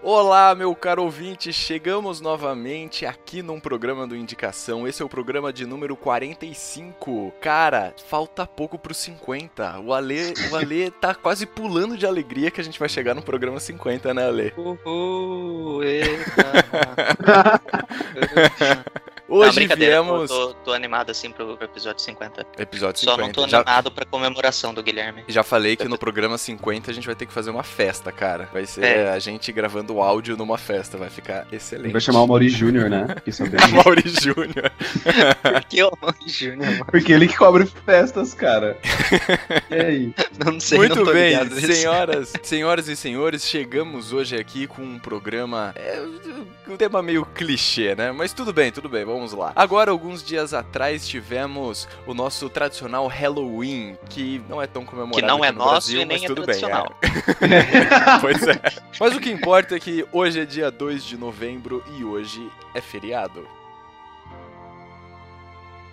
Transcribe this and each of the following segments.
Olá, meu caro ouvinte, chegamos novamente aqui num programa do Indicação. Esse é o programa de número 45. Cara, falta pouco pro 50. O Ale, o Ale tá quase pulando de alegria que a gente vai chegar no programa 50, né, Ale? Uhul, eita. Hoje não, brincadeira, viemos. Tô, tô animado assim pro, pro episódio 50. Episódio Só 50. não tô já, animado pra comemoração do Guilherme. já falei que no programa 50 a gente vai ter que fazer uma festa, cara. Vai ser É. a gente gravando áudio numa festa. Vai ficar excelente. Vai chamar o Mauri Júnior, né? Mauri Júnior. Por que o Júnior? mano? Porque ele que cobre festas, cara. E aí? Não sei, Muito não tô bem, senhoras, senhoras e senhores, chegamos hoje aqui com um programa, é, um tema meio clichê, né? Mas tudo bem, tudo bem, vamos lá. Agora, alguns dias atrás, tivemos o nosso tradicional Halloween, que não é tão comemorado Que não é no nosso Brasil, e nem mas é tudo bem, tradicional. é. pois é. Mas o que importa é que hoje é dia 2 de novembro e hoje é feriado.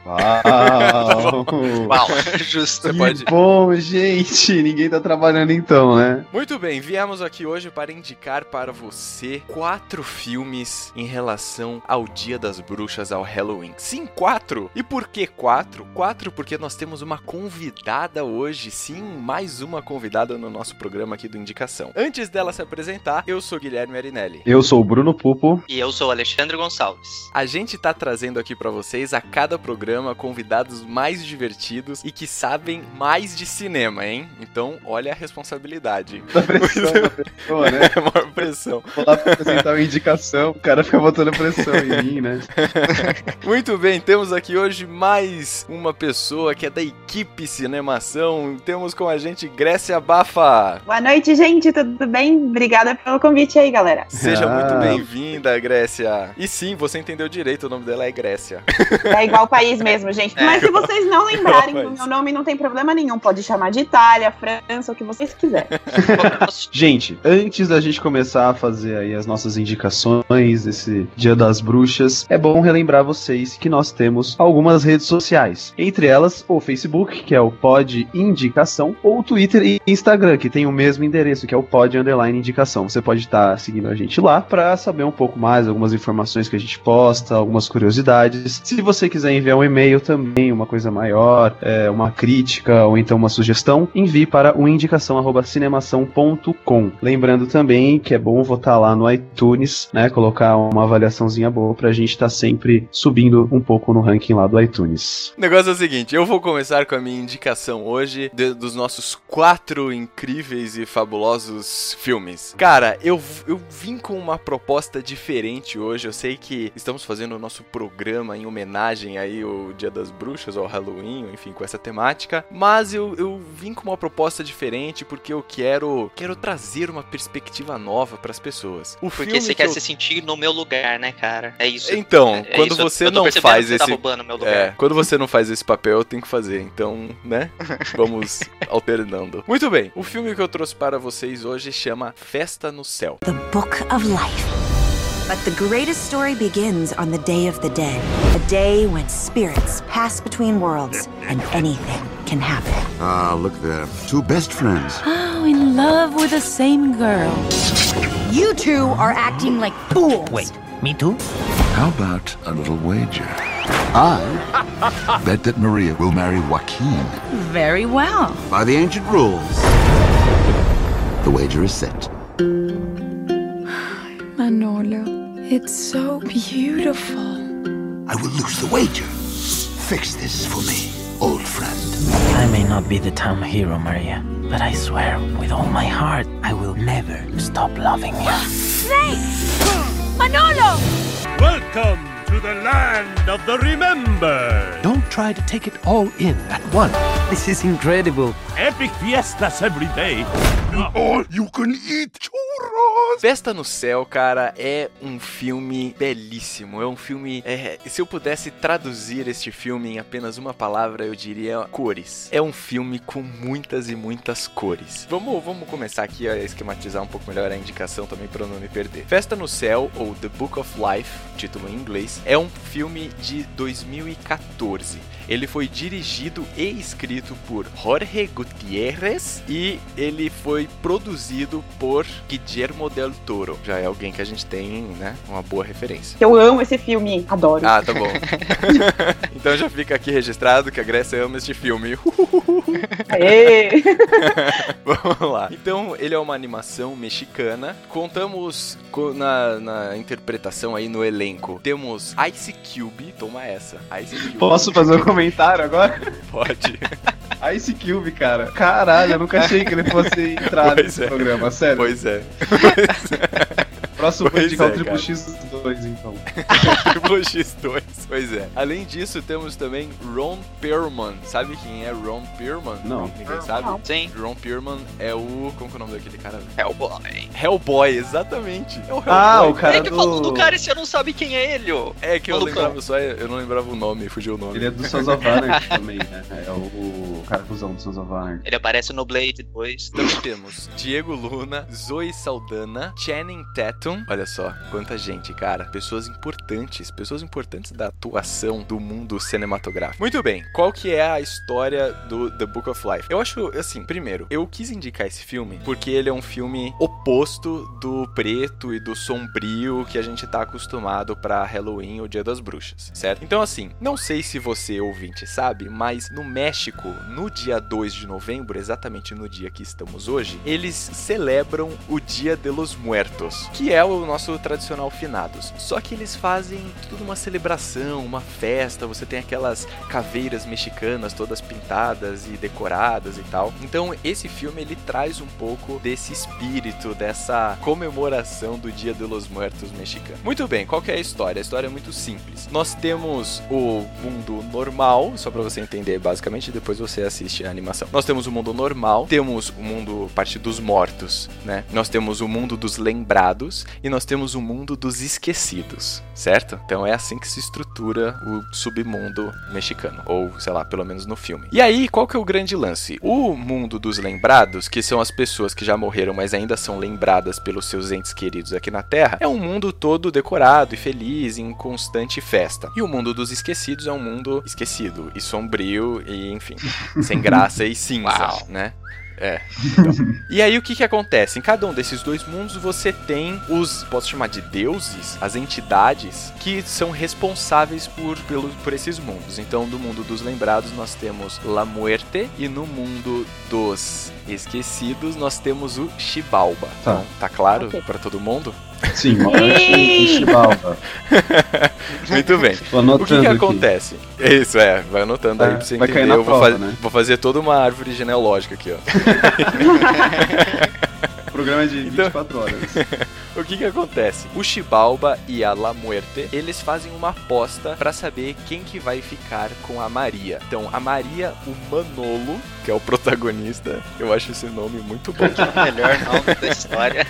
Uau! Uau, justo. Que pode... bom, gente! Ninguém tá trabalhando então, né? Muito bem, viemos aqui hoje para indicar para você quatro filmes em relação ao Dia das Bruxas, ao Halloween. Sim, quatro! E por que quatro? Quatro porque nós temos uma convidada hoje, sim, mais uma convidada no nosso programa aqui do Indicação. Antes dela se apresentar, eu sou Guilherme Arinelli. Eu sou o Bruno Pupo. E eu sou o Alexandre Gonçalves. A gente tá trazendo aqui para vocês a cada programa convidados mais divertidos e que sabem mais de cinema, hein? Então, olha a responsabilidade. Da pressão da pessoa, né? É maior pressão. Vou lá pra apresentar uma indicação, o cara fica botando pressão em mim, né? Muito bem, temos aqui hoje mais uma pessoa que é da equipe Cinemação. Temos com a gente Grécia Bafa. Boa noite, gente, tudo bem? Obrigada pelo convite aí, galera. Seja Ah. muito bem-vinda, Grécia. E sim, você entendeu direito, o nome dela é Grécia. É igual país mesmo, gente. Mas se vocês não lembrarem do meu nome, não tem problema nenhum. Pode chamar de Itália, França, o que vocês quiserem. Gente, antes da gente começar a fazer aí as nossas indicações desse Dia das Bruxas, é bom relembrar vocês que nós temos algumas redes sociais. Entre elas, o Facebook, que é o Pod Indicação, ou o Twitter e Instagram, que tem o mesmo endereço, que é o Pod Underline Indicação. Você pode estar seguindo a gente lá para saber um pouco mais, algumas informações que a gente posta, algumas curiosidades. Se você quiser enviar um e-mail também, uma coisa maior, é, uma crítica ou então uma sugestão, envie para o indicação@cinemação.com. Lembrando também que é bom votar lá no iTunes, né, colocar uma avaliaçãozinha boa pra gente estar sempre subindo um pouco no ranking lá do iTunes. O negócio é o seguinte, eu vou começar com a minha indicação hoje de- dos nossos quatro incríveis e fabulosos filmes. Cara, eu, eu vim com uma proposta diferente hoje. Eu sei que estamos fazendo o nosso programa em homenagem aí ao Dia das Bruxas, ao Halloween, enfim, com essa temática. Mas eu, eu vim com uma proposta diferente porque eu quero, quero trazer uma perspectiva nova pras pessoas. O Porque filme você que quer eu- se sentir no meu lugar, né, cara? É isso. Então, É quando isso, você não faz tá esse roubando meu É, lugar. quando você não faz esse papel, eu tenho que fazer. Então, né? Vamos alternando. Muito bem, o filme que eu trouxe para vocês hoje chama Festa no Céu. the book of life. But the greatest story begins on the Day of the Dead, a day when spirits pass between worlds and anything can happen. Ah, look there. Two best friends. Oh, in love with the same girl. You two are acting like fools. Wait, me too? How about a little wager? I bet that Maria will marry Joaquin. Very well. By the ancient rules, the wager is set. Manolo, it's so beautiful. I will lose the wager. Fix this for me, old friend. I may not be the town hero, Maria, but I swear with all my heart I will never stop loving you. Snake! Manolo! Welcome to the land of the remember. Don't try to take it all in at once. This is incredible. Epic fiestas every day. All you can eat. Festa no Céu, cara, é um filme belíssimo. É um filme. é, se eu pudesse traduzir este filme em apenas uma palavra, eu diria cores. É um filme com muitas e muitas cores. Vamos, vamos começar aqui a esquematizar um pouco melhor a indicação também para não me perder. Festa no Céu, ou The Book of Life, título em inglês, é um filme de 2014. Ele foi dirigido e escrito por Jorge Gutierrez e ele foi produzido por Guillermo del Toro. Já é alguém que a gente tem, né, uma boa referência. Eu amo esse filme, adoro. Ah, tá bom. então já fica aqui registrado que a Grécia ama este filme. Aê! Vamos lá. Então, ele é uma animação mexicana. Contamos co- na, na interpretação aí no elenco. Temos Ice Cube, toma essa. Ice Cube. Posso fazer um comentário agora? Pode. Ice Cube, cara. Caralho, eu nunca achei que ele fosse entrar Pois nesse é. programa, sério. Pois é. Próximo Pois foi indicar é, o Triple cara. X2, então. Triple X2. Pois é. Além disso, temos também Ron Perlman. Sabe quem é Ron Perlman? Não. Ninguém sabe? Não. Sim. Ron Perlman é o. Como que é o nome daquele cara? Hellboy. Hellboy, exatamente. É o Hellboy. Ah, o cara é que falou do... do cara e você não sabe quem é ele, ô. É que eu Malucão. lembrava só, eu não lembrava o nome, fugiu o nome. Ele é do Sons of Anarchy também, né? É o cara cuzão do Sons of Anarchy. Ele aparece no Blade 2. Também temos Diego Luna, Zoe Saldana, Channing Tatum. Olha só, quanta gente, cara. Pessoas importantes, pessoas importantes da atuação do mundo cinematográfico. Muito bem, qual que é a história do The Book of Life? Eu acho, assim, primeiro, eu quis indicar esse filme porque ele é um filme oposto do preto e do sombrio que a gente tá acostumado pra Halloween ou Dia das Bruxas, certo? Então, assim, não sei se você, ouvinte, sabe, mas no México, no dia 2 de novembro, exatamente no dia que estamos hoje, eles celebram o Dia de los Muertos, que é o nosso tradicional finados. Só que eles fazem tudo uma celebração, uma festa, você tem aquelas caveiras mexicanas todas pintadas e decoradas e tal. Então, esse filme ele traz um pouco desse espírito, dessa comemoração do Dia de los Muertos mexicano. Muito bem, qual é a história? A história é muito simples. Nós temos o mundo normal, só pra você entender basicamente, depois você assiste a animação. Nós temos o mundo normal, temos o mundo parte dos mortos, né? Nós temos o mundo dos lembrados e nós temos o mundo dos esquecidos, certo? Então é assim que se estrutura o submundo mexicano, ou sei lá, pelo menos no filme. E aí, qual que é o grande lance? O mundo dos lembrados, que são as pessoas que já morreram, mas ainda são lembradas pelos seus entes queridos aqui na Terra, é um mundo todo decorado e feliz, em constante festa. E o mundo dos esquecidos é um mundo esquecido e sombrio e, enfim, sem graça e cinza, Uau. né? É. Então. e aí o que que acontece? Em cada um desses dois mundos você tem os, posso chamar de deuses, as entidades que são responsáveis por, pelo, por esses mundos. Então, no mundo dos lembrados nós temos La Muerte e no mundo dos esquecidos nós temos o Xibalba. Tá. Então, tá claro Ok. pra todo mundo? Sim, e Chibalba. Muito bem. O que que aqui. acontece? Isso, é, vai anotando aí É, pra você vai entender. cair na Eu vou, prova, fa- né? vou fazer toda uma árvore genealógica aqui, ó. Programa de Então- 24 horas. O que que acontece? O Xibalba e a La Muerte, eles fazem uma aposta pra saber quem que vai ficar com a Maria. Então, a Maria, o Manolo, que é o protagonista, eu acho esse nome muito bom. O melhor nome da história.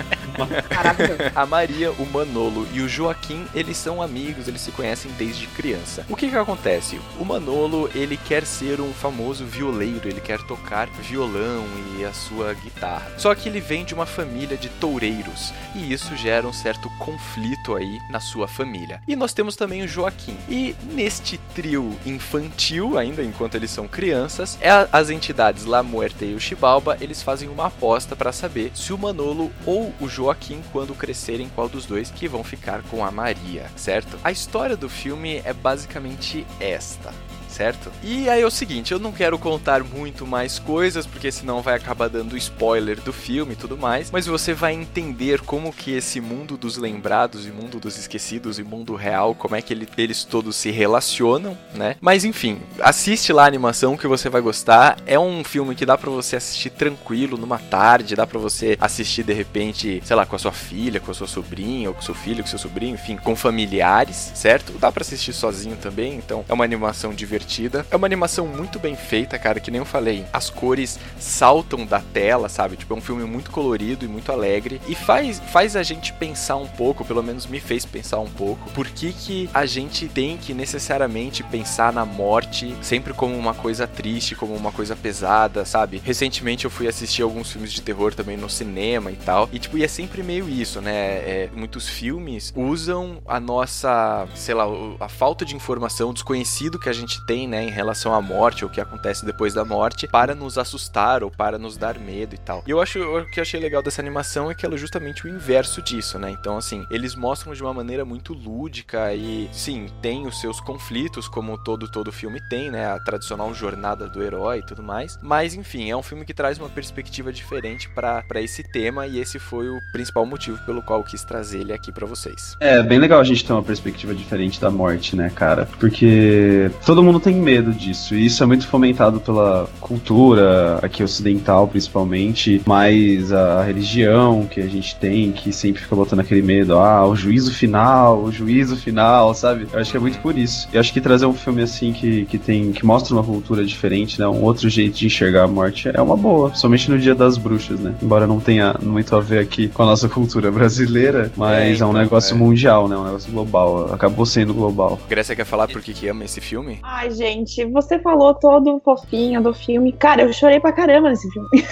A Maria, o Manolo e o Joaquim, eles são amigos, eles se conhecem desde criança. O que que acontece? O Manolo, ele quer ser um famoso violeiro, ele quer tocar violão e a sua guitarra. Só que ele vem de uma família de toureiros, e isso gera um certo conflito aí na sua família. E nós temos também o Joaquim. E neste trio infantil, ainda enquanto eles são crianças, é as entidades La Muerte e o Xibalba, eles fazem uma aposta para saber se o Manolo ou o Joaquim, quando crescerem, qual dos dois que vão ficar com a Maria, certo? A história do filme é basicamente esta. Certo? E aí é o seguinte, eu não quero contar muito mais coisas, porque senão vai acabar dando spoiler do filme e tudo mais, mas você vai entender como que esse mundo dos lembrados e mundo dos esquecidos e mundo real, como é que ele- eles todos se relacionam, né? Mas enfim, assiste lá a animação que você vai gostar. É um filme que dá pra você assistir tranquilo numa tarde, dá pra você assistir de repente, sei lá, com a sua filha, com a sua sobrinha, ou com seu filho, com seu sobrinho, enfim, com familiares, certo? Dá pra assistir sozinho também, então é uma animação divertida divertida. É uma animação muito bem feita, cara, que nem eu falei. As cores saltam da tela, sabe? Tipo, é um filme muito colorido e muito alegre. E faz, faz a gente pensar um pouco, pelo menos me fez pensar um pouco, por que, que a gente tem que necessariamente pensar na morte sempre como uma coisa triste, como uma coisa pesada, sabe? Recentemente eu fui assistir alguns filmes de terror também no cinema e tal. E, tipo, e é sempre meio isso, né? É, muitos filmes usam a nossa, sei lá, a falta de informação, o desconhecido que a gente tem, né, em relação à morte o que acontece depois da morte, para nos assustar ou para nos dar medo e tal. E eu acho o que eu achei legal dessa animação é que ela é justamente o inverso disso, né? Então, assim, eles mostram de uma maneira muito lúdica e, sim, tem os seus conflitos, como todo todo filme tem, né? A tradicional jornada do herói e tudo mais. Mas, enfim, é um filme que traz uma perspectiva diferente para esse tema e esse foi o principal motivo pelo qual eu quis trazer ele aqui para vocês. É, bem legal a gente ter uma perspectiva diferente da morte, né, cara? Porque todo mundo tem medo disso, e isso é muito fomentado pela cultura aqui ocidental, principalmente, mas a religião que a gente tem, que sempre fica botando aquele medo, ah, o juízo final, o juízo final, sabe? Eu acho que é muito por isso. E acho que trazer um filme assim que, que tem que mostra uma cultura diferente, né, um outro jeito de enxergar a morte é uma boa, somente no Dia das Bruxas, né? Embora não tenha muito a ver aqui com a nossa cultura brasileira, mas é, então, é um negócio é. mundial, né? Um negócio global. Acabou sendo global. Grécia quer falar por que, que ama esse filme? Ai, gente, você falou todo fofinho do filme. Cara, eu chorei pra caramba nesse filme.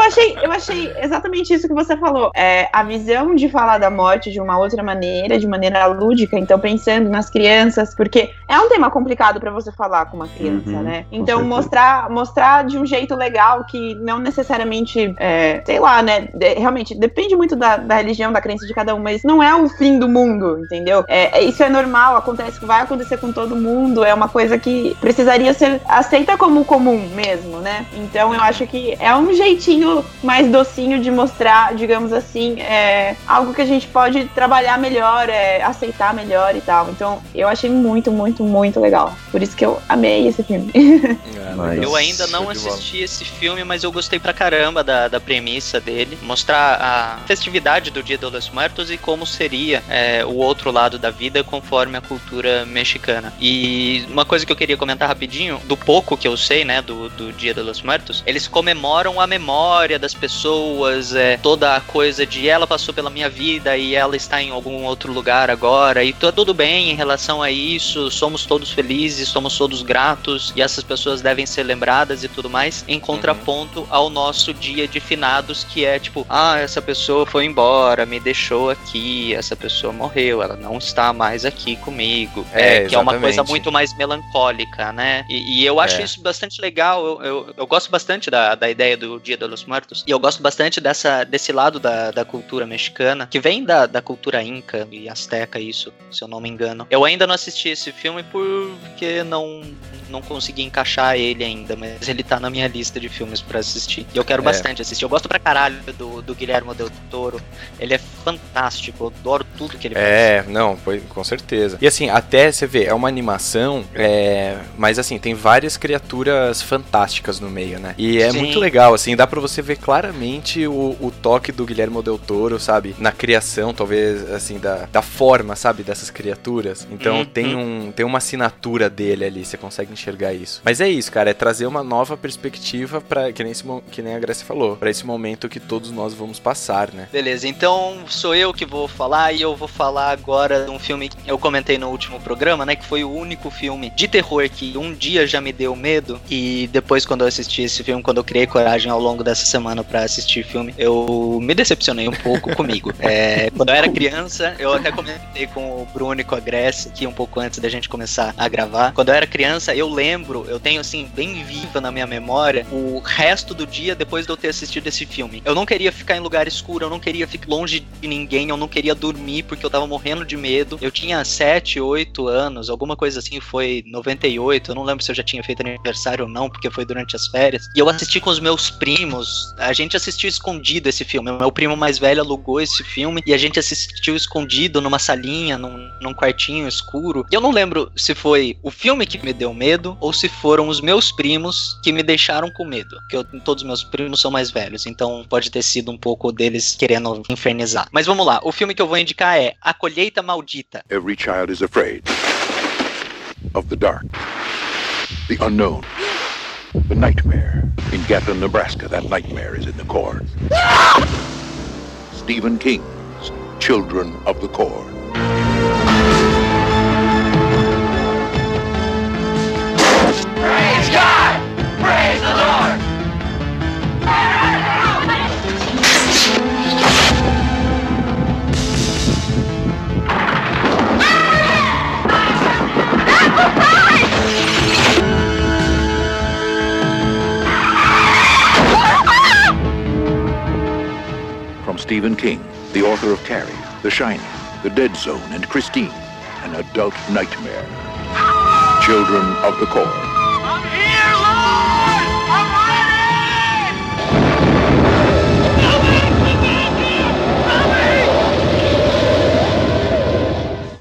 eu achei, eu achei exatamente isso que você falou. É, a visão de falar da morte de uma outra maneira, de maneira lúdica, então pensando nas crianças, porque é um tema complicado para você falar com uma criança, uhum, né? Então mostrar, mostrar de um jeito legal que não necessariamente, é, sei lá, né? De, realmente depende muito da, da religião, da crença de cada um, mas não é o fim do mundo, entendeu? É, é, isso é normal, acontece, vai acontecer com todo mundo, é uma coisa que precisaria ser aceita como comum mesmo, né? Então eu acho que é um jeitinho mais docinho de mostrar, digamos assim, é, algo que a gente pode trabalhar melhor, é, aceitar melhor e tal. Então eu achei muito, muito, muito legal. Por isso que eu amei esse filme. É, eu ainda não assisti esse filme, mas eu gostei pra caramba da, da premissa dele. Mostrar a festividade do Dia de los Muertos e como seria é, o outro lado da vida conforme a cultura mexicana. E uma coisa que eu queria comentar rapidinho, do pouco que eu sei, né, do, do Dia de los Muertos, eles comemoram a memória das pessoas, é, toda a coisa de ela passou pela minha vida e ela está em algum outro lugar agora, e tá tudo bem em relação a isso, somos todos felizes, somos todos gratos, e essas pessoas devem ser lembradas e tudo mais, em contraponto uhum. ao nosso dia de finados, que é tipo, ah, essa pessoa foi embora, me deixou aqui, essa pessoa morreu, ela não está mais aqui comigo. É, é que é uma coisa muito mais melancólica, né? E, e eu acho é. isso bastante legal. Eu, eu, eu, gosto bastante da, da ideia do Dia dos Mortos. E eu gosto bastante dessa, desse lado da, da cultura mexicana, que vem da, da cultura inca e asteca, isso, se eu não me engano. Eu ainda não assisti esse filme porque não, não consegui encaixar ele ainda, mas ele tá na minha lista de filmes para assistir. E eu quero é. bastante assistir. Eu gosto pra caralho do, do Guilherme Del Toro. Ele é fantástico, eu adoro tudo que ele faz. É, não, foi, com certeza. E assim, até você vê, é uma animação, é, mas assim, tem várias criaturas fantásticas no meio, né? E é Sim. muito legal, assim, dá pra você ver claramente o, o toque do Guilherme Del Toro, sabe? Na criação, talvez, assim, da, da forma, sabe? Dessas criaturas. Então uhum. tem, um, tem uma assinatura dele ali, você consegue enxergar isso. Mas é isso, cara, é trazer uma nova perspectiva para que nem, esse, que nem a Graça falou, para esse momento que todos nós vamos passar, né? Beleza, então sou eu que vou falar e eu vou falar agora de um filme que eu comentei no último programa, né? Que foi o único filme de terror que um dia já me deu medo. E depois, quando eu assisti esse filme, quando eu criei coragem ao longo dessa semana para assistir filme, eu me decepcionei um pouco comigo. É, quando eu era criança, eu até comentei com o Bruno e com a Grécia aqui um pouco antes da gente começar a gravar. Quando eu era criança, eu lembro, eu tenho assim, bem viva na minha memória, o resto do dia depois de eu ter assistido esse filme. Eu não queria ficar em lugar escuro, eu não queria ficar longe de ninguém, eu não queria dormir porque eu tava morrendo de medo. Eu tinha 7, 8 anos, alguma coisa assim, foi 98, eu não lembro se eu já tinha feito aniversário ou não, porque foi durante as férias. E eu assisti com os meus primos, a gente assistiu escondido esse filme. Meu primo mais velho alugou esse filme e a gente assistiu escondido numa salinha, num, num quartinho escuro. E eu não lembro se foi o filme que me deu medo ou se foram os meus primos que me deixaram com medo. Porque eu, todos os meus primos são mais velhos, então pode ter sido um pouco deles querendo infernizar. Mas vamos lá, o filme que eu vou indicar é A Colheita Maldita. Every child is afraid. of the dark, the unknown, the nightmare. In Gatlin, Nebraska, that nightmare is in the corn. Stephen King's Children of the Corn. Stephen King, the author of Carrie, The Shining, The Dead Zone, and Christine, an adult nightmare. Children of the Corn.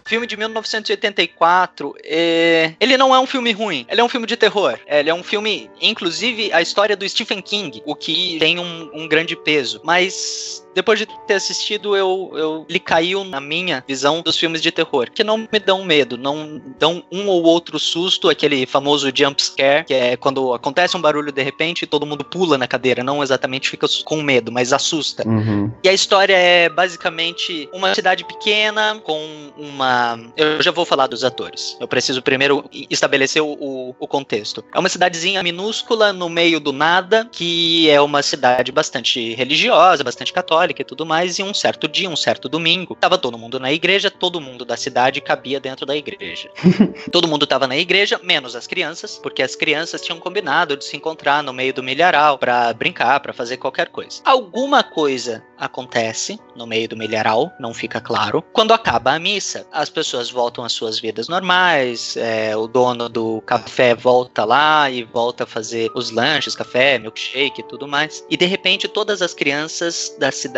Filme de 1984, é... ele não é um filme ruim, ele é um filme de terror. Ele é um filme, inclusive, a história do Stephen King, o que tem um, um grande peso. Mas depois de ter assistido, eu, eu ele caiu na minha visão dos filmes de terror, que não me dão medo, não dão um ou outro susto, aquele famoso jump scare, que é quando acontece um barulho de repente e todo mundo pula na cadeira, não exatamente fica com medo, mas assusta. Uhum. E a história é basicamente uma cidade pequena com uma. Eu já vou falar dos atores. Eu preciso primeiro estabelecer o, o, o contexto. É uma cidadezinha minúscula no meio do nada, que é uma cidade bastante religiosa, bastante católica e tudo mais, e um certo dia, um certo domingo, tava todo mundo na igreja, todo mundo da cidade cabia dentro da igreja. todo mundo tava na igreja, menos as crianças, porque as crianças tinham combinado de se encontrar no meio do milharal para brincar, para fazer qualquer coisa. Alguma coisa acontece no meio do milharal, não fica claro. Quando acaba a missa, as pessoas voltam às suas vidas normais, é, o dono do café volta lá e volta a fazer os lanches, café, milkshake e tudo mais. E de repente todas as crianças da cidade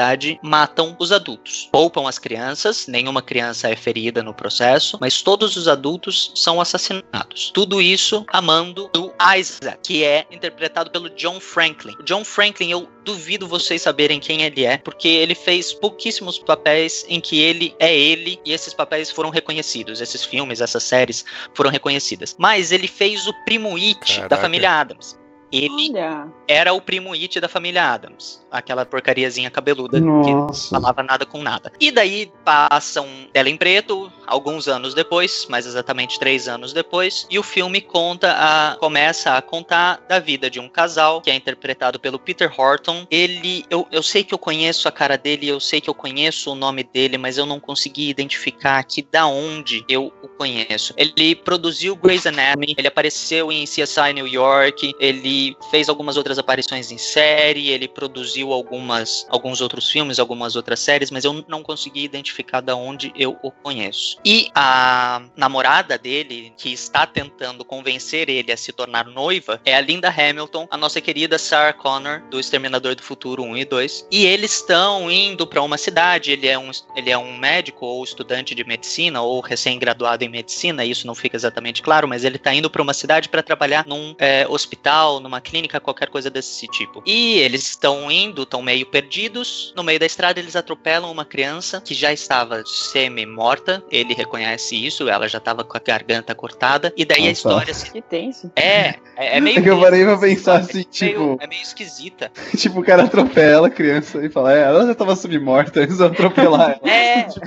matam os adultos. Poupam as crianças, nenhuma criança é ferida no processo, mas todos os adultos são assassinados. Tudo isso a mando do Isaac, que é interpretado pelo John Franklin. O John Franklin, eu duvido vocês saberem quem ele é, porque ele fez pouquíssimos papéis em que ele é ele e esses papéis foram reconhecidos. Esses filmes, essas séries foram reconhecidas. Mas ele fez o primo It Caraca. da família Adams. Ele Olha. era o primo It da família Adams. Aquela porcariazinha cabeluda que não Nossa. falava nada com nada. E daí passam Tela em Preto, alguns anos depois, mais exatamente três anos depois, e o filme conta a, começa a contar da vida de um casal que é interpretado pelo Peter Horton. Ele, eu, eu sei que eu conheço a cara dele, eu sei que eu conheço o nome dele, mas eu não consegui identificar aqui da onde eu o conheço. Ele produziu Grey's Anatomy, ele apareceu em CSI New York, ele fez algumas outras aparições em série, ele produziu algumas, alguns outros filmes, algumas outras séries, mas eu não consegui identificar da onde eu o conheço. E a namorada dele, que está tentando convencer ele a se tornar noiva, é a Linda Hamilton, a nossa querida Sarah Connor, do Exterminador do Futuro 1 e 2. E eles estão indo para uma cidade, ele é um, ele é um médico ou estudante de medicina, ou recém-graduado em medicina, isso não fica exatamente claro, mas ele está indo para uma cidade para trabalhar num é, hospital, numa clínica, qualquer coisa desse tipo. E eles estão indo, estão meio perdidos. No meio da estrada, eles atropelam uma criança que já estava semi-morta. Ele reconhece isso, ela já estava com a garganta cortada. E daí a Nossa. história se. Que tenso. É, é, é meio. É que eu parei pra pensar sabe? assim, É tipo, meio, é meio esquisita. tipo, o cara atropela a criança e fala, é, ela já tava submorta, eles vão atropelar ela. É. tipo,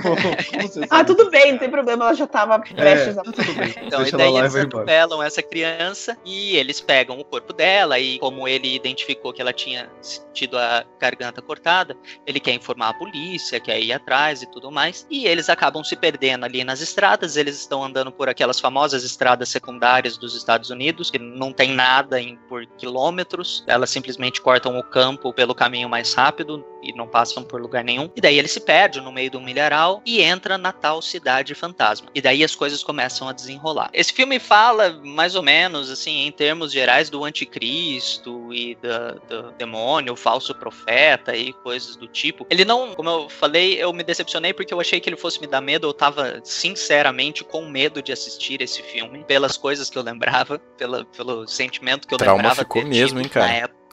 Ah, tudo bem, não tem problema, ela já tava prestes É, a. tá tudo bem. Então, Deixa e daí eles vai embora. atropelam essa criança e eles pegam o corpo dela e como ele identificou que ela tinha tido a garganta cortada, ele quer informar a polícia, quer ir atrás e tudo mais. E eles acabam se perdendo ali nas estradas, eles estão andando por aquelas famosas estradas secundárias dos Estados Unidos, que não tem nada em, por quilômetros, elas simplesmente cortam o campo pelo caminho mais rápido e não passam por lugar nenhum. E daí ele se perde no meio do milharal e entra na tal cidade fantasma. E daí as coisas começam a desenrolar. Esse filme fala mais ou menos assim em termos gerais do anticristo e da- do demônio, o falso profeta e coisas do tipo. Ele não, como eu falei, eu me decepcionei porque eu achei que ele fosse me dar medo. Eu tava sinceramente com medo de assistir esse filme pelas coisas que eu lembrava, pela, pelo sentimento que eu Trauma lembrava ficou ter mesmo, tido hein, cara? na época.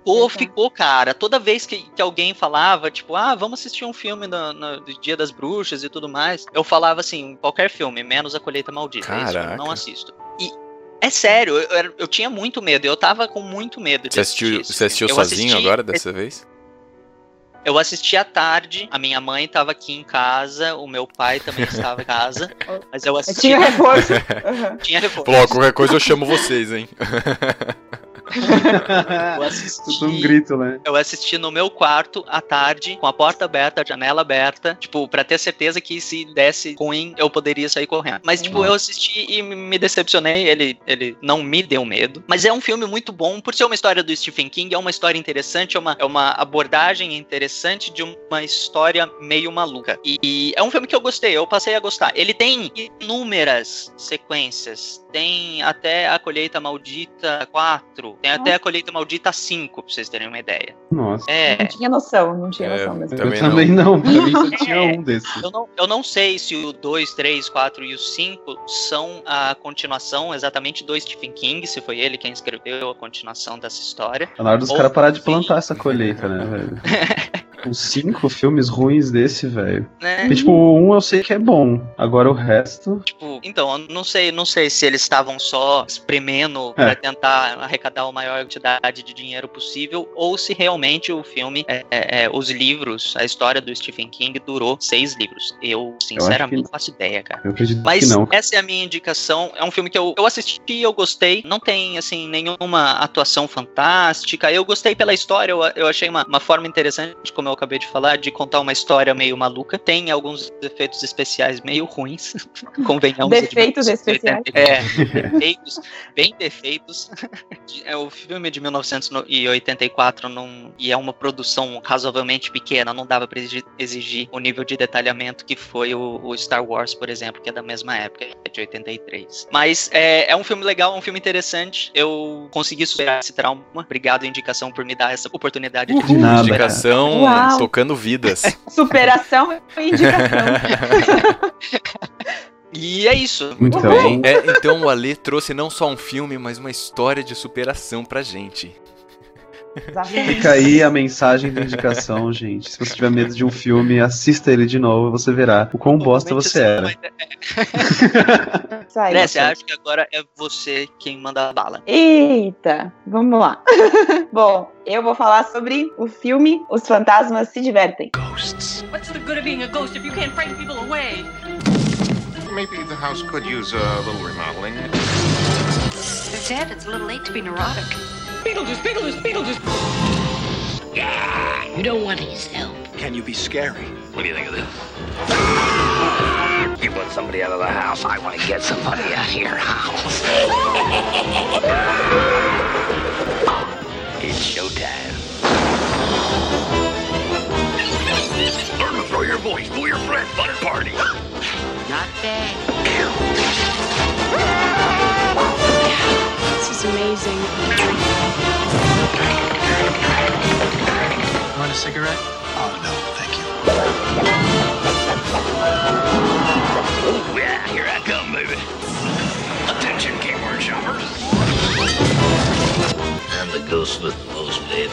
Ficou, ficou, cara. Toda vez que, que alguém falava, tipo, ah, vamos assistir um filme no, no, do Dia das Bruxas e tudo mais, eu falava assim, qualquer filme, menos A Colheita Maldita. Esse eu não assisto. E é sério, eu, eu, eu, tinha muito medo, eu tava com muito medo de você. Assistiu, você assistiu sozinho assisti, agora, dessa vez? Eu assisti à tarde, a minha mãe estava aqui em casa, o meu pai também estava em casa, mas eu assisti. Tinha reforço. Uhum. Tinha reforço. Qualquer coisa eu chamo vocês, hein? eu assisti. Tudo um grito, né? Eu assisti no meu quarto à tarde, com a porta aberta, a janela aberta, tipo, pra ter certeza que se desse ruim, eu poderia sair correndo. Mas, tipo, eu assisti e me decepcionei. Ele, ele não me deu medo. Mas é um filme muito bom, por ser uma história do Stephen King, é uma história interessante, é uma, é uma abordagem interessante de uma história meio maluca. E, e é um filme que eu gostei, eu passei a gostar. Ele tem inúmeras sequências. Tem até a Colheita Maldita 4, tem até a colheita maldita 5, pra vocês terem uma ideia. Nossa. É. Não tinha noção, não tinha é, noção mesmo. Eu também não, não. pra mim só tinha é, um desses. Eu não, eu não sei se o 2, 3, 4 e o 5 são a continuação exatamente do Stephen King, se foi ele quem escreveu a continuação dessa história. Tá na hora dos caras parar de plantar essa colheita, né, velho? com cinco filmes ruins desse, velho. Né? E, tipo, um eu sei que é bom. Agora o resto. Tipo, então, eu não sei, não sei se eles estavam só espremendo é. pra tentar arrecadar a maior quantidade de dinheiro possível, ou se realmente o filme, é, é, é os livros, a história do Stephen King durou seis livros. Eu, sinceramente, eu não faço ideia, cara. Eu acredito Mas que não. essa é a minha indicação. É um filme que eu, eu assisti e eu gostei. Não tem, assim, nenhuma atuação fantástica. Eu gostei pela história, eu, eu achei uma, uma forma interessante, como eu acabei de falar, de contar uma história meio maluca. Tem alguns efeitos especiais meio ruins, convenhamos. Defeitos especiais. É, defeitos, bem defeitos. É, o filme é de 1984 não, e é uma produção razoavelmente pequena, não dava para exigir, o nível de detalhamento que foi o, o, Star Wars, por exemplo, que é da mesma época, é de 83. Mas é, é um filme legal, um filme interessante. Eu consegui superar esse trauma. Obrigado, indicação, por me dar essa oportunidade de Nada, indicação. Uau tocando vidas. Superação e indicação. E é isso. Muito bem. É, então o Ale trouxe não só um filme, mas uma história de superação pra gente. Fica aí a mensagem da indicação, gente. Se você tiver medo de um filme, assista ele de novo e você verá o quão bosta você era. Né, você acha que agora é você quem manda a bala? Eita, vamos lá. Bom, eu vou falar sobre o filme Os Fantasmas Se Divertem. Ghosts. What's the good of being a ghost if you can't frighten people away? Maybe the house could use a little remodeling. They're dead. It's a little late to be neurotic. Beetlejuice, Beetlejuice, Beetlejuice! Yeah, you don't want his help. Can you be scary? What do you think of this? You want somebody out of the house. I want to get somebody out of your house. it's showtime. Learn to throw your voice. Fool your friend. Fun and party. Not bad. This is amazing. You Want a cigarette? Oh, no, thank you. Oh, yeah, here I come, baby. Attention, Kmart shoppers. I'm the ghost with the most, babe.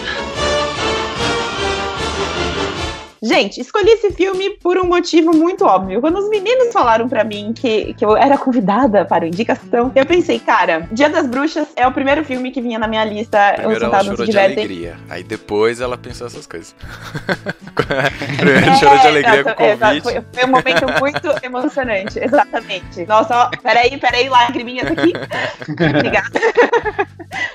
Gente, escolhi esse filme por um motivo muito óbvio. Quando os meninos falaram para mim que, que eu era convidada para a indicação, eu pensei, cara, Dia das Bruxas é o primeiro filme que vinha na minha lista. Primeiro ela chorou de alegria. Aí depois ela pensou essas coisas. Primeiro é, chorou de alegria com o convite. Foi, foi, um momento muito emocionante, exatamente. Nossa, ó, peraí, peraí, lagriminhas aqui. Obrigada.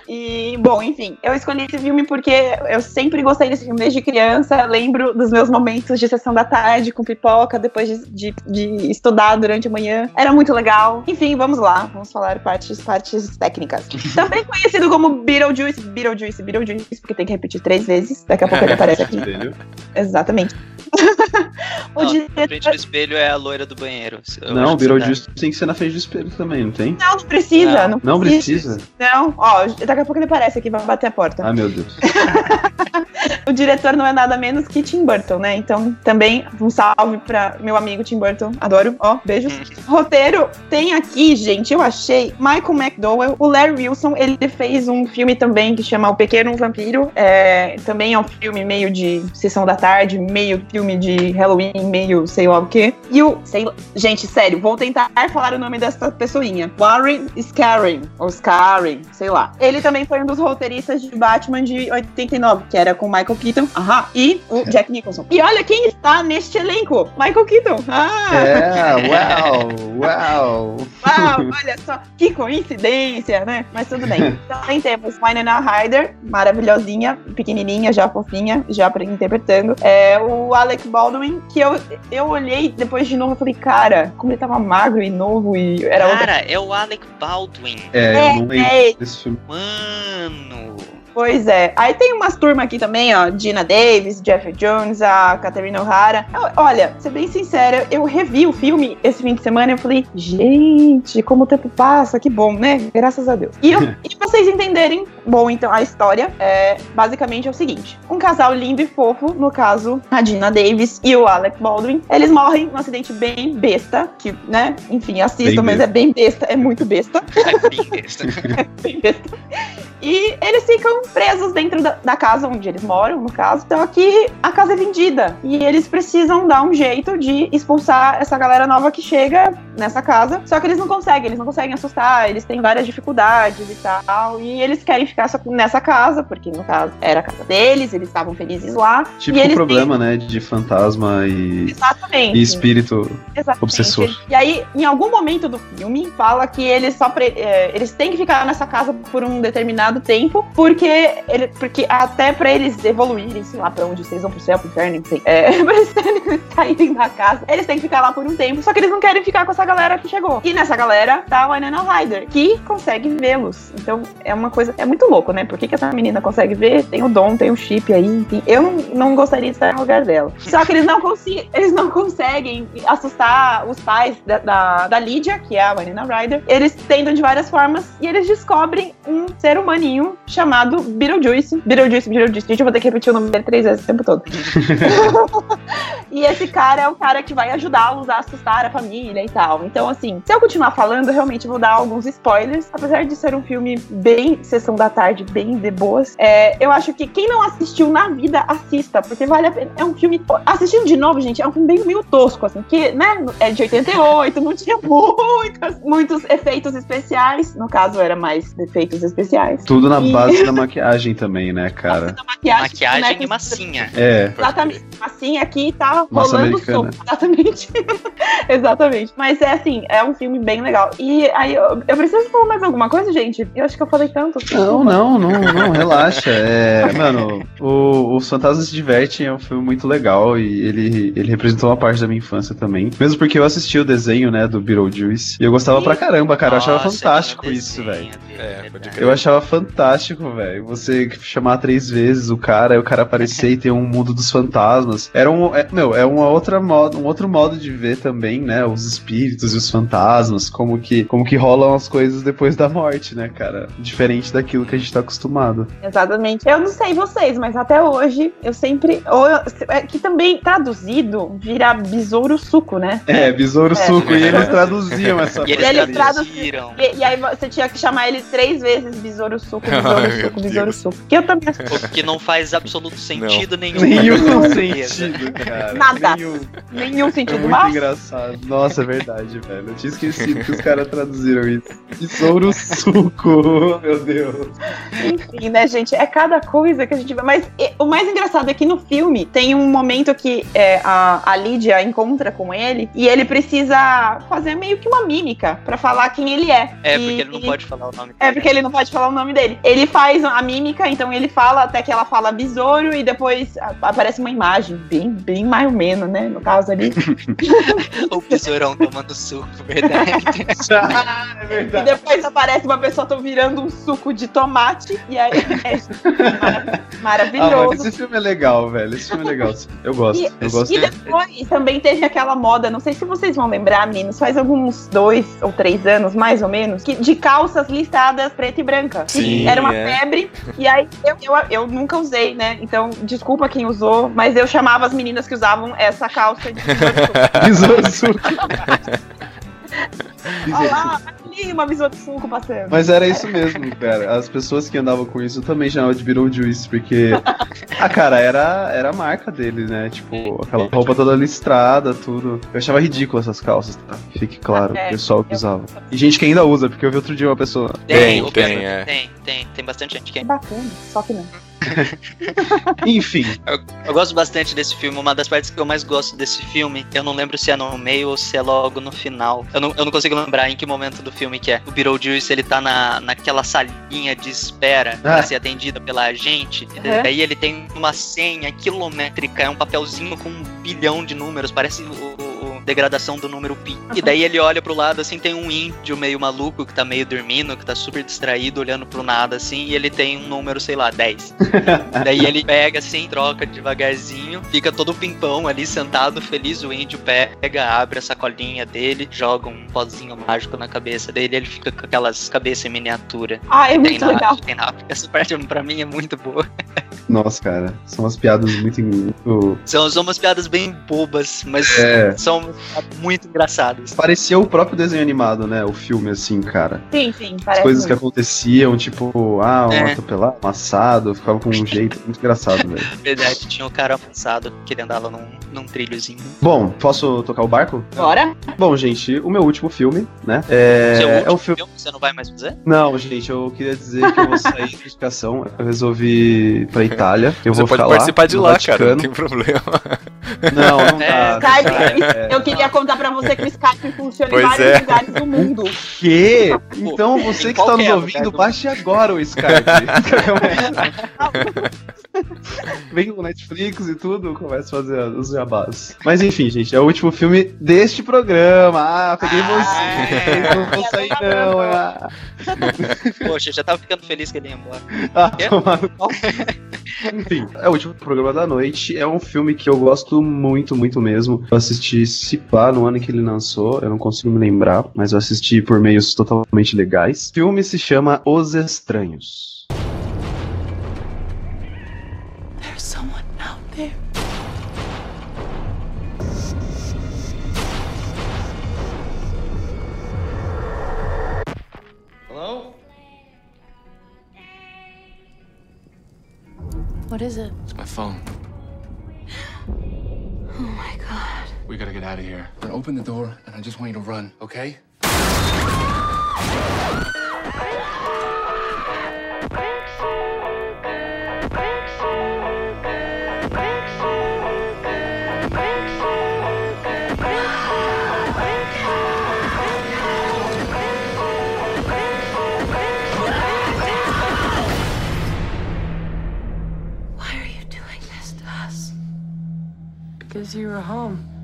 E, bom, enfim, eu escolhi esse filme porque eu sempre gostei desse filme desde criança. Lembro dos meus momentos de sessão da tarde com pipoca, depois de, de, de, estudar durante a manhã. Era muito legal. Enfim, vamos lá. Vamos falar partes, partes técnicas. Também conhecido como Beetlejuice, Beetlejuice, Beetlejuice, porque tem que repetir três vezes. Daqui a pouco ele aparece aqui. Exatamente. o Não, diretor... Na frente do espelho é a loira do banheiro. Eu Não, acho o que você tá- tem que ser na frente do espelho também, não tem? Não, não precisa. Não, Não precisa? Não, ó, daqui a pouco ele aparece aqui, vai bater a porta. Ah, meu Deus. O diretor não é nada menos que Tim Burton, né? Então, também um salve pra meu amigo Tim Burton. Adoro, ó, beijos. Roteiro tem aqui, gente, eu achei Michael McDowell, o Larry Wilson, ele fez um filme também que chama O Pequeno Vampiro. É, também é um filme meio de sessão da tarde, meio filme de Halloween, meio sei lá o quê. E o, sei gente, sério, vou tentar falar o nome dessa pessoinha. Warren Scarring, ou Scarring, sei lá. Ele também foi um dos roteiristas de Batman de 89, que era com Michael Keaton, aham, e o Jack Nicholson. E olha quem está neste elenco, Michael Keaton. Ah! É, uau, uau. Uau, olha só, que coincidência, né? Mas tudo bem. Também temos Winona Ryder, maravilhosinha, pequenininha, já fofinha, já interpretando. É, o Alec Baldwin, que eu, eu olhei depois de novo e falei, cara, como ele tava magro e novo e era outra Cara, é o Alec Baldwin. É, eu não lembro É, é. desse filme. Mano. Pois é. Aí tem umas turmas aqui também, ó. Gina Davis, Jeff Jones, a Katerina O'Hara. Eu- Olha, ser bem sincera, eu revi o filme esse fim de semana e eu falei, gente, como o tempo passa, que bom, né? Graças a Deus. E, eu, vocês entenderem, bom, então a história é basicamente é o seguinte: um casal lindo e fofo, no caso, a Gina Davis e o Alec Baldwin, eles morrem num acidente bem besta, que, né? Enfim, assistam, mas é bem besta, é muito besta. É bem besta. bem besta. E eles ficam presos dentro da, da casa onde eles moram, no caso. Então aqui a casa é vendida. E eles precisam dar um jeito de expulsar essa galera nova que chega nessa casa. Só que eles não conseguem, eles não conseguem assustar, eles têm várias dificuldades e tal. E eles querem ficar só nessa casa, porque no caso era a casa deles, eles estavam felizes lá. Tipo o problema, né, de fantasma e, Exatamente. e espírito Exatamente. obsessor. E aí, em algum momento do filme, fala que eles só pre- é, eles têm que ficar nessa casa por um determinado tempo, porque ele, porque até pra eles evoluírem, sei lá, pra onde vocês vão pro céu, pro inferno, enfim, é, pra eles saírem da casa, eles têm que ficar lá por um tempo, só que eles não querem ficar com essa galera que chegou. E nessa galera tá a Winona Ryder, que consegue vê-los. Então é uma coisa, é muito louco, né? Por que, que essa menina consegue ver? Tem o dom, tem o chip aí, enfim. Eu não, não gostaria de estar no lugar dela. Só que eles não, consi- eles não conseguem assustar os pais da, da, da Lydia, que é a Winona Ryder. Eles tentam de várias formas e eles descobrem um ser humaninho chamado Beetlejuice. Beetlejuice, Beetlejuice. Gente, eu vou ter que repetir o nome dele três vezes o tempo todo. e esse cara é o cara que vai ajudá-los a assustar a família e tal. Então, assim, se eu continuar falando, eu realmente vou dar alguns spoilers. Apesar de ser um filme bem sessão da tarde, bem de boas, é, eu acho que quem não assistiu na vida, assista, porque vale a pena. É um filme. Assistindo de novo, gente, é um filme bem meio tosco, assim, que, né, é de 88, não tinha muitas, muitos efeitos especiais. No caso, era mais efeitos especiais. Tudo na E- base da maquiagem também, né, cara? maquiagem, Maquiagem e bonecos- massinha. É. Exatamente. Assim aqui tá Massa rolando americana. soco. Exatamente. Exatamente. Mas é assim, é um filme bem legal. E aí, eu, eu preciso falar mais alguma coisa, gente? Eu acho que eu falei tanto. Não, não, não, não, relaxa. É, mano, o, Os Fantasmas se Divertem é um filme muito legal e ele, ele representou uma parte da minha infância também. Mesmo porque eu assisti o desenho, né, do Beetlejuice e eu gostava pra caramba, cara. Eu achava Nossa, fantástico um isso, velho. É. Eu achava fantástico, velho. Você chamar três vezes o cara, e o cara aparecer e ter um mundo dos fantasmas. Era um, é, meu, é uma outra modo, um outro modo de ver também, né? Os espíritos e os fantasmas, como que, como que rolam as coisas depois da morte, né, cara? Diferente daquilo que a gente tá acostumado. Exatamente. Eu não sei vocês, mas até hoje eu sempre. Ou eu- é que também traduzido vira besouro suco, né? É, besouro É. suco, e eles traduziam essa E eles E eles traduziram. E, e aí você tinha que chamar ele três vezes besouro suco, besouro Ai, suco, besouro Deus. suco. Que eu também O que não faz absoluto sentido nenhum. Nenhum Beleza. sentido, cara. Nada. Nenhum. nenhum É sentido. muito Mas engraçado. Nossa, é verdade, velho. Eu tinha esquecido que os caras traduziram isso. Besouro suco, meu Deus. Enfim, né, gente? É cada coisa que a gente vê. Mas e, o mais engraçado é que no filme tem um momento que é, a, a Lídia encontra com ele e ele precisa fazer meio que uma mímica pra falar quem ele é. É, E- porque ele não pode falar o nome É porque ele não pode falar o nome dele. Ele faz a mímica, então ele fala até que ela fala besouro e depois aparece uma imagem, bem, bem mais menos, né? No caso ali. o besourão tomando suco, verdade. ah, é verdade. E depois aparece uma pessoa tô virando um suco de tomate e aí é maravilhoso. Ah, esse filme é legal, velho. Esse filme é legal. Eu gosto. E, eu gosto e depois também teve aquela moda, não sei se vocês vão lembrar, meninos, faz alguns dois ou três anos, mais ou menos, que, de calças listadas preta e branca. Sim, Era uma é. febre. E aí eu, eu, eu nunca usei, né? Então, desculpa quem usou, mas eu chamava as meninas que usavam essa calça de suco. Olha lá, ali uma visão de suco passando. Mas era isso mesmo, cara. As pessoas que andavam com isso também chamavam de Beetlejuice, porque a cara era, era a marca dele, né? Tipo, aquela roupa toda listrada, tudo. Eu achava ridículo essas calças, tá? Fique claro, É, o pessoal que usava. E gente que ainda usa, porque eu vi outro dia uma pessoa. Tem, tem, pior- é. tem, tem, tem bastante gente que É bacana, só que não. Enfim, Eu, eu gosto bastante desse filme. Uma das partes que eu mais gosto desse filme, eu não lembro se é no meio ou se é logo no final. Eu não, eu não consigo lembrar em que momento do filme que é. O Beetlejuice, ele tá na, naquela salinha de espera Ah. pra ser atendida pela agente. Uhum. Daí ele tem uma senha quilométrica, é um papelzinho com um bilhão de números, parece o degradação do número pi. E daí ele olha pro lado, assim, tem um índio meio maluco que tá meio dormindo, que tá super distraído, olhando pro nada, assim, e ele tem um número, sei lá, 10. Daí ele pega assim, troca devagarzinho, fica todo pimpão ali sentado, feliz. O índio pega, abre a sacolinha dele, joga um pozinho mágico na cabeça dele. Ele fica com aquelas cabeças em miniatura. Ah, é muito na, legal. tem na África. Essa parte pra mim é muito boa. nossa, cara. São umas piadas muito. muito... São, são umas piadas bem bobas, mas É. são muito engraçadas. Parecia o próprio desenho animado, né? O filme, assim, cara. Sim, sim, As parece coisas que muito. aconteciam, tipo, ah, um É. atropelado, um assado, ficava com um jeito muito engraçado, velho. Verdade, tinha o cara avançado que ele andava num, num trilhozinho. Bom, posso tocar o barco? Bora? Bom, gente, o meu último filme, né? É, Seu é o filme. filme, você não vai mais fazer? Não, gente, eu queria dizer que eu vou sair da indicação. Eu resolvi ir pra Itália. Eu Você vou pode ficar participar lá, de lá, cara, não Vaticano. tem problema. Não, não É, dá. Skype, É. eu queria contar pra você que o Skype funciona Pois em vários é. lugares do mundo. Que? Então você que está nos qualquer ouvindo, baixe agora o Skype. Vem com o Netflix e tudo, começa a fazer os jabás. Mas enfim, gente, é o último filme deste programa. Ah, peguei você. Não vou sair não. Ah, Poxa, eu já tava ficando feliz que ele ia embora. ah. Enfim, é o último programa da noite. É um filme que eu gosto muito, muito mesmo. Eu assisti se pá no ano que ele lançou. Eu não consigo me lembrar, mas eu assisti por meios totalmente legais. O filme se chama Os Estranhos. What is it? It's my phone. Oh my god. We gotta get out of here. Now open the door, and I just want you to run, okay? Because you were home.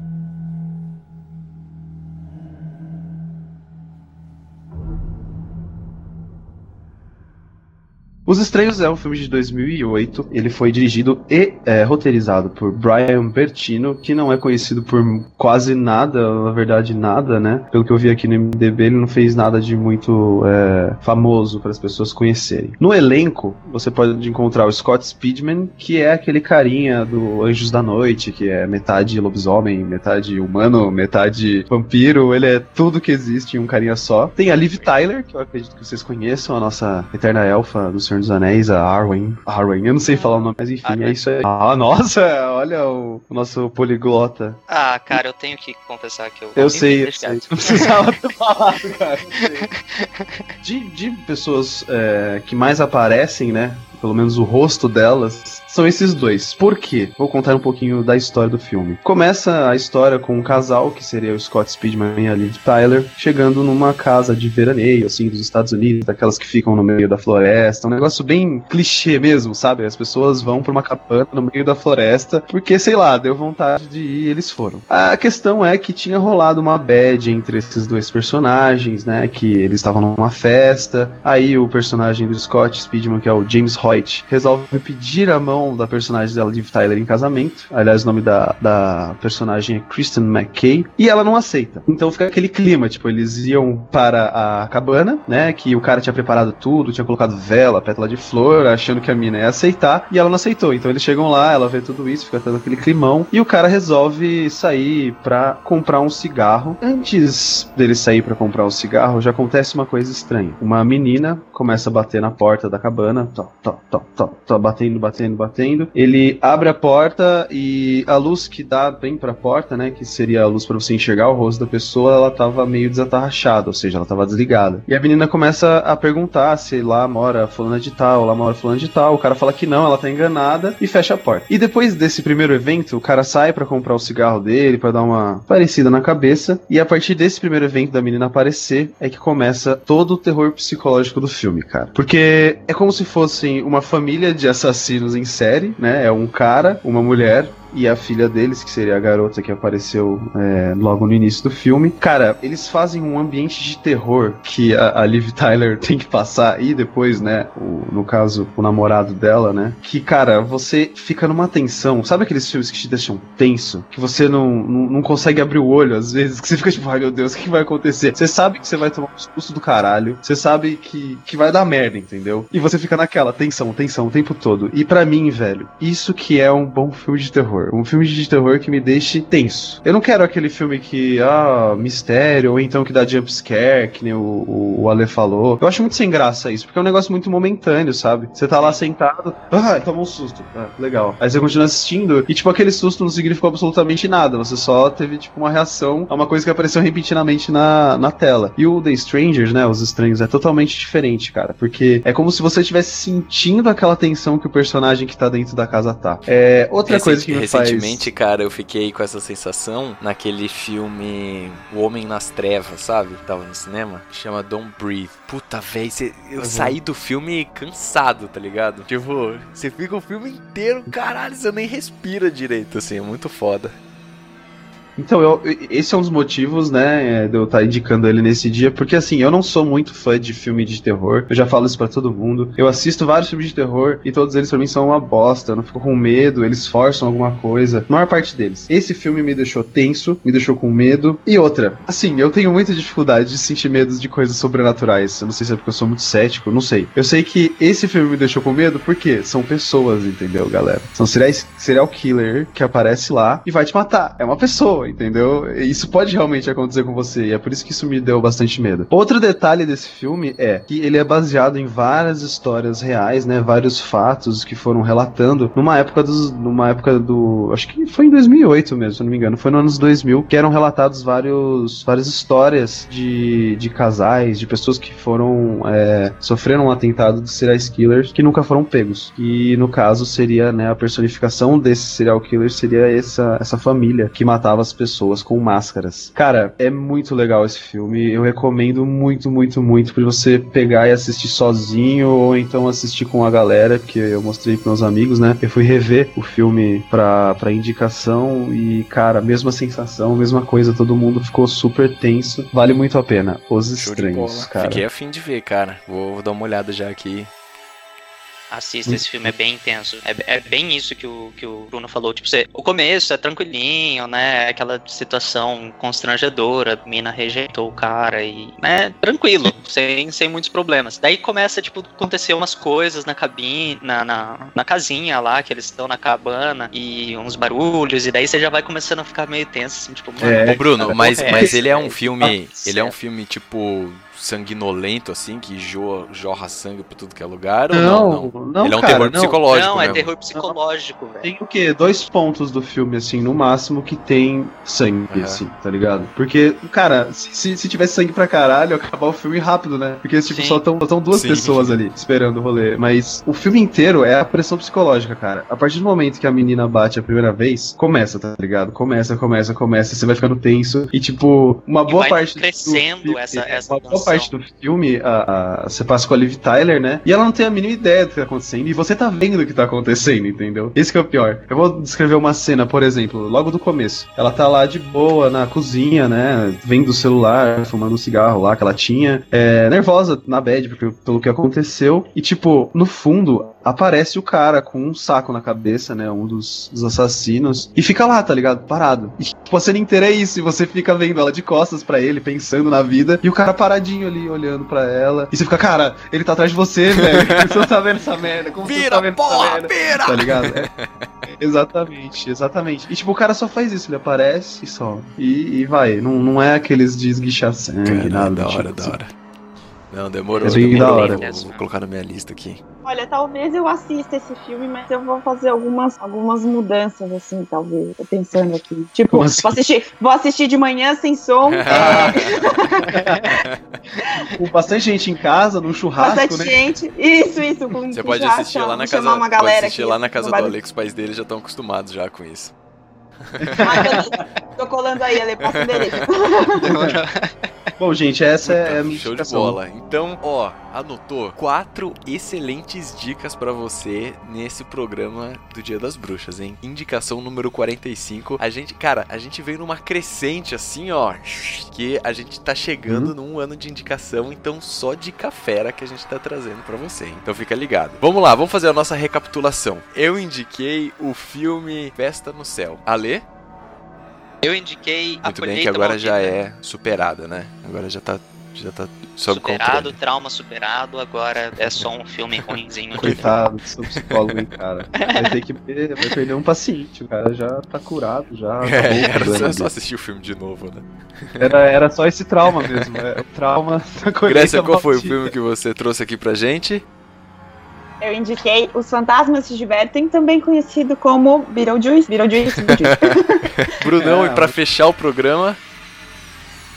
Os Estranhos é um filme de 2008. Ele foi dirigido e é, roteirizado por Brian Bertino, que não é conhecido por quase nada, na verdade nada, né? Pelo que eu vi aqui no MDB, ele não fez nada de muito é, famoso para as pessoas conhecerem. No elenco, você pode encontrar o Scott Speedman, que é aquele carinha do Anjos da Noite, que é metade lobisomem, metade humano, metade vampiro. Ele é tudo que existe em um carinha só. Tem a Liv Tyler, que eu acredito que vocês conheçam, a nossa eterna elfa do Senhor dos Anéis, a Arwen. Arwen, eu não sei falar o nome, mas enfim, é isso aí. Ah, nossa, olha o, o nosso poliglota. Ah, cara, eu tenho que confessar que eu. Eu sei, eu sei. Não precisava ter falado, cara. De, de pessoas é, que mais aparecem, né? pelo menos o rosto delas, são esses dois. Por quê? Vou contar um pouquinho da história do filme. Começa a história com um casal, que seria o Scott Speedman e a Liv Tyler, chegando numa casa de veraneio, assim, dos Estados Unidos, daquelas que ficam no meio da floresta. Um negócio bem clichê mesmo, sabe? As pessoas vão pra uma cabana no meio da floresta, porque, sei lá, deu vontade de ir e eles foram. A questão é que tinha rolado uma bad entre esses dois personagens, né? Que eles estavam numa festa. Aí o personagem do Scott Speedman, que é o James Hoyt, resolve pedir a mão da personagem dela, Liv Tyler, em casamento. Aliás, o nome da, da personagem é Kristen McKay. E ela não aceita. Então fica aquele clima, tipo, eles iam para a cabana, né? Que o cara tinha preparado tudo, tinha colocado vela, pétala de flor, achando que a mina ia aceitar. E ela não aceitou. Então eles chegam lá, ela vê tudo isso, fica todo aquele climão. E o cara resolve sair pra comprar um cigarro. Antes dele sair para comprar um cigarro, já acontece uma coisa estranha. Uma menina começa a bater na porta da cabana, tá, tá, tá, tá, tá batendo, batendo, batendo. Ele abre a porta e a luz que dá bem pra porta, né, que seria a luz para você enxergar o rosto da pessoa, ela tava meio desatarrachada, ou seja, ela tava desligada. E a menina começa a perguntar se lá mora fulana de tal, lá mora fulana de tal. O cara fala que não, ela tá enganada e fecha a porta. E depois desse primeiro evento, o cara sai para comprar o cigarro dele, para dar uma parecida na cabeça, e a partir desse primeiro evento da menina aparecer é que começa todo o terror psicológico do filme, cara. Porque é como se fossem uma família de assassinos em série, né? É um cara, uma mulher, e a filha deles, que seria a garota que apareceu é, logo no início do filme. Cara, eles fazem um ambiente de terror que a, a Liv Tyler tem que passar e depois, né, o, no caso, o namorado dela, né, que, cara, você fica numa tensão. Sabe aqueles filmes que te deixam tenso? Que você não, não, não consegue abrir o olho às vezes, que você fica tipo, ai meu Deus, o que vai acontecer? Você sabe que você vai tomar um susto do caralho, você sabe que, que vai dar merda, entendeu? E você fica naquela tensão, tensão o tempo todo. E para mim, velho, isso que é um bom filme de terror terror. Um filme de terror que me deixe tenso. Eu não quero aquele filme que, ah, mistério, ou então que dá jump scare, que nem o, o, o Ale falou. Eu acho muito sem graça isso, porque é um negócio muito momentâneo, sabe? Você tá lá sentado, ah, toma um susto. Ah, legal. Aí você continua assistindo, e tipo, aquele susto não significou absolutamente nada. Você só teve, tipo, uma reação a uma coisa que apareceu repentinamente na, na tela. E o The Strangers, né? Os estranhos, é totalmente diferente, cara. Porque é como se você estivesse sentindo aquela tensão que o personagem que tá dentro da casa tá. É, outra Recent, coisa que me Recentemente, cara, eu fiquei com essa sensação naquele filme O Homem nas Trevas, sabe? Tava no cinema. Chama Don't Breathe. Puta, velho, eu uhum. saí do filme cansado, tá ligado? Tipo, você fica o filme inteiro, caralho, você nem respira direito, assim, é muito foda. Então, eu, esse é um dos motivos, né, é, de eu estar tá indicando ele nesse dia, porque assim, eu não sou muito fã de filme de terror, eu já falo isso para todo mundo. Eu assisto vários filmes de terror e todos eles para mim são uma bosta, eu não fico com medo, eles forçam alguma coisa, a maior parte deles. Esse filme me deixou tenso, me deixou com medo. E outra, assim, eu tenho muita dificuldade de sentir medo de coisas sobrenaturais. Eu não sei se é porque eu sou muito cético, não sei. Eu sei que esse filme me deixou com medo porque são pessoas, entendeu, galera? São serial, serial killer que aparece lá e vai te matar. É uma pessoa, entendeu? Isso pode realmente acontecer com você, e é por isso que isso me deu bastante medo. Outro detalhe desse filme é que ele é baseado em várias histórias reais, né? Vários fatos que foram relatando numa época dos, numa época do, acho que foi em 2008 mesmo, se não me engano, foi no anos 2000, que eram relatados vários, várias histórias de, de casais, de pessoas que foram é, sofreram um atentado de serial killers que nunca foram pegos. E no caso seria, né, a personificação desse serial killer seria essa essa família que matava as pessoas com máscaras. Cara, é muito legal esse filme. Eu recomendo muito, muito, muito pra você pegar e assistir sozinho ou então assistir com a galera, que eu mostrei pros meus amigos, né? Eu fui rever o filme pra, pra indicação e, cara, mesma sensação, mesma coisa, todo mundo ficou super tenso. Vale muito a pena. Os Show Estranhos, cara. Fiquei afim de ver, cara. Vou, vou dar uma olhada já aqui. Assista, esse filme é bem intenso. É, é, bem isso que o, que o Bruno falou. Tipo, você, o começo é tranquilinho, né? Aquela situação constrangedora, a mina rejeitou o cara e. né? Tranquilo, sem, sem muitos problemas. Daí começa, tipo, acontecer umas coisas na cabine, na, na, na casinha lá, que eles estão na cabana, e uns barulhos, e daí você já vai começando a ficar meio tenso, assim, tipo, mano. É, Ô, Bruno, mas, mas ele é um filme. Ele é um filme, tipo sanguinolento, assim, que jorra, jorra sangue pra tudo que é lugar? Não, não, não, Não, Ele é um cara, terror não. psicológico Não, é mesmo. terror psicológico, velho. Tem o quê? Dois pontos do filme, assim, no máximo, que tem sangue, Aham. assim, tá ligado? Porque, cara, se, se, se tivesse sangue pra caralho, ia acabar o filme rápido, né? Porque, tipo, Sim. só estão duas Sim. pessoas ali esperando o rolê. Mas o filme inteiro é a pressão psicológica, cara. A partir do momento que a menina bate a primeira vez, começa, tá ligado? Começa, começa, começa, você vai ficando tenso. E, tipo, uma E boa vai parte do crescendo filme- essa- essa Uma boa parte do filme, a, a- você passa com a Liv Tyler, né? E ela não tem a mínima ideia do que tá acontecendo. E você tá vendo o que tá acontecendo, entendeu? Esse que é o pior. Eu vou descrever uma cena, por exemplo, logo do começo. Ela tá lá de boa na cozinha, né? Vendo o celular, fumando um cigarro lá que ela tinha. É, nervosa na bed porque, pelo que aconteceu. E, tipo, no fundo, aparece o cara com um saco na cabeça, né? Um dos, dos assassinos. E fica lá, tá ligado? Parado. E, tipo, a cena inteira é isso. E você fica vendo ela de costas pra ele, pensando na vida. E o cara paradinho ali, olhando pra ela. E você fica, cara, ele tá atrás de você, velho. Você não tá vendo essa merda? Como você Vira, tá vendo porra, essa merda? vira! Tá ligado? É. Exatamente, exatamente. E tipo, o cara só faz isso, ele aparece e só. E, e vai. Não, não é aqueles de esguichar sangue, Cara, nada. da hora, tipo, da hora. Não, demorou. Bem demorou. da hora. Vou, vou colocar na minha lista aqui. Olha, talvez eu assista esse filme, mas eu vou fazer algumas, algumas mudanças, assim, talvez. Tô pensando aqui. Tipo, assim? vou, assistir, vou assistir de manhã sem som. Com bastante gente em casa, num churrasco, bastante né? gente. Isso, isso. Com, Você com pode assistir lá na casa, chamar uma pode galera assistir aqui, lá na casa do vai- Ale, que os pais dele já estão acostumados já com isso. Ai, tô, tô colando aí, Ale, passa o endereço. Bom, gente, essa é a minha Show de bola. Então, ó, anotou quatro excelentes dicas pra você nesse programa do Dia das Bruxas, hein? Indicação número 45. A gente, cara, a gente veio numa crescente assim, ó, que a gente tá chegando num ano de indicação, então só dica fera que a gente tá trazendo pra você. hein? Então fica ligado. Vamos lá, vamos fazer a nossa recapitulação. Eu indiquei o filme Festa no Céu. Ale? Eu indiquei a Muito bem, que colheita agora já maldita. é superada, né? Agora já tá, já tá sob superado, controle. trauma superado, agora é só um filme ruimzinho. Coitado do seu psicólogo, hein, cara. Vai ter que per- vai perder um paciente. O cara já tá curado, já. É, era só, dele. só assistir o filme de novo, né? Era, era só esse trauma mesmo. É, o trauma da colheita Grécia, qual foi o filme que você trouxe aqui pra gente? Eu indiquei Os Fantasmas Se Divertem, também conhecido como Beetlejuice. Beetlejuice, Beetlejuice. Brunão, É, e pra mas- fechar o programa,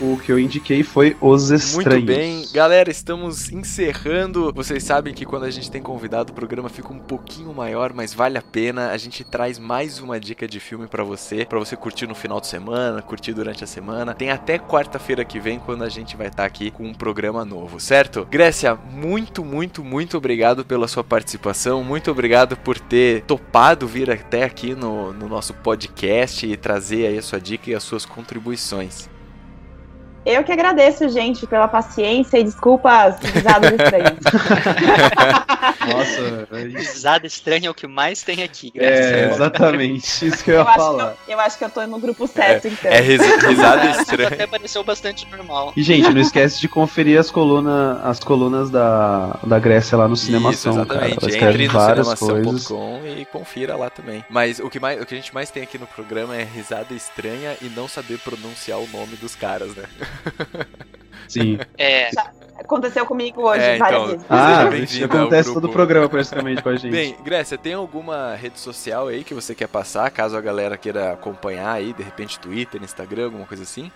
O que eu indiquei foi Os Estranhos. Muito bem, galera, estamos encerrando. Vocês sabem que quando a gente tem convidado, o programa fica um pouquinho maior, mas vale a pena. A gente traz mais uma dica de filme pra você, pra você curtir no final de semana, curtir durante a semana. Tem até quarta-feira que vem quando a gente vai estar aqui com um programa novo, certo? Grécia, muito, muito, muito obrigado pela sua participação. Muito obrigado por ter topado vir até aqui no, no nosso podcast e trazer aí a sua dica e as suas contribuições. Eu que agradeço, gente, pela paciência e desculpas risadas estranhas. Nossa, é isso. Risada estranha é o que mais tem aqui, É, exatamente. Isso que eu ia Eu acho que falar. eu, eu acho que eu tô no grupo certo, então. É risa- risada Isso estranha. até pareceu bastante normal. E, gente, não esquece de conferir as colunas, as colunas da, da Grécia lá no Isso, Cinemação, cara. exatamente. Ela Entre no várias coisas. cinemação.com e confira lá também. Mas o que, mais, o que a gente mais tem aqui no programa é risada estranha e não saber pronunciar o nome dos caras, né? Sim. É, Aconteceu comigo hoje É, várias então, vezes. Ah, isso acontece grupo. todo o programa praticamente com a gente. Bem, Grécia, tem alguma rede social aí que você quer passar, caso a galera queira acompanhar aí, de repente Twitter, Instagram, alguma coisa assim?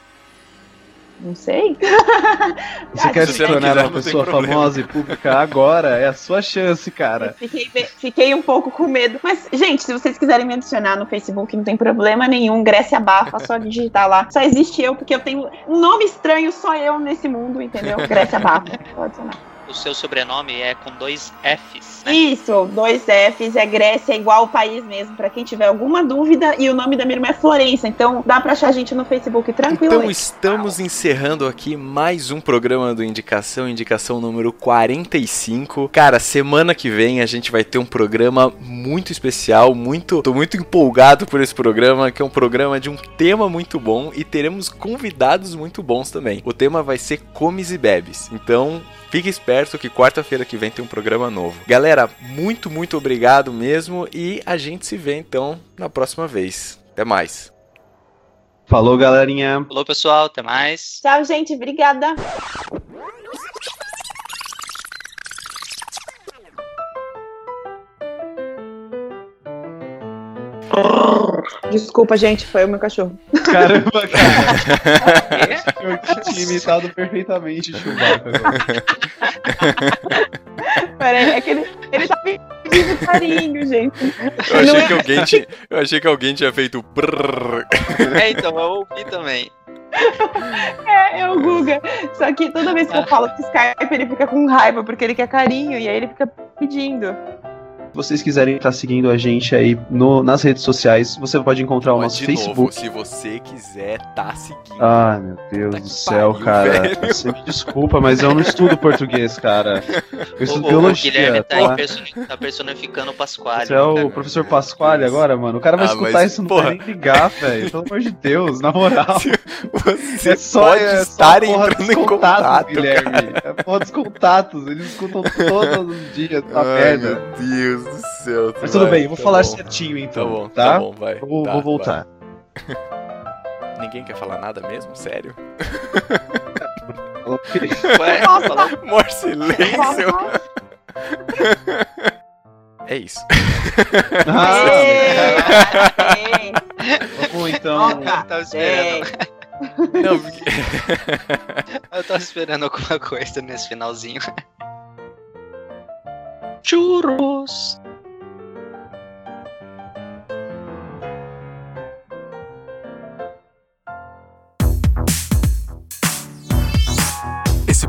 Não sei. você quer se tornar uma pessoa famosa e pública agora, é a sua chance, cara. Fiquei, fiquei um pouco com medo. Mas, gente, se vocês quiserem me adicionar no Facebook, não tem problema nenhum. Grécia Bafa, só digitar lá. Só existe eu, porque eu tenho um nome estranho, só eu nesse mundo, entendeu? Grécia Bafa. Pode adicionar. O seu sobrenome é com dois Fs, né? Isso, dois Fs, é Grécia, é igual o país mesmo. Pra quem tiver alguma dúvida, e o nome da minha irmã é Florença. Então dá pra achar a gente no Facebook Então tranquilamente. estamos encerrando aqui mais um programa do Indicação, indicação número 45. Cara, semana que vem a gente vai ter um programa muito especial, muito, tô muito empolgado por esse programa, que é um programa de um tema muito bom e teremos convidados muito bons também. O tema vai ser comes e bebes. Então, Fique esperto que quarta-feira que vem tem um programa novo. Galera, muito, muito obrigado mesmo e a gente se vê então na próxima vez. Até mais. Falou, galerinha. Falou, pessoal. Até mais. Tchau, gente. Obrigada. Desculpa, gente, foi o meu cachorro. Caramba, cara. Eu tinha imitado perfeitamente o Chewbacca. Peraí, é que ele, ele tá pedindo carinho, gente. Eu achei, que alguém tinha, eu achei que alguém tinha feito brrr. É, então, eu ouvi também. É, é o Guga. Só que toda vez que eu falo que Skype, ele fica com raiva, porque ele quer carinho, e aí ele fica pedindo. Se vocês quiserem estar seguindo a gente aí no, nas redes sociais, você pode encontrar o Mas, nosso de Facebook. novo, se você quiser, tá seguindo. Ah, meu Deus do céu, pariu, cara. Você me desculpa, mas eu não estudo português, cara. Eu estudo O, o biologia, Guilherme tá, tá? personi- tá personificando o Pasquale. Você é o professor Pasquale agora, mano? O cara vai Ah, escutar mas, isso não porra. vai nem ligar, velho. Pelo amor de Deus, na moral. Você é só, pode é estar só porra entrando dos em contatos, contato, Guilherme. cara. É porra dos contatos. Eles escutam todos os dias Ai, merda. meu Deus céu. Mas tudo vai, bem, eu vou tá falar bom. certinho então. Tá bom, tá? tá bom, vai. Eu vou, Tá, vou voltar. Ninguém quer falar nada mesmo? Sério? Ué, falou- Mor silêncio. É isso. Ah, vamos então. Eu tava esperando. Não, porque- Eu tava esperando alguma coisa nesse finalzinho. Churros!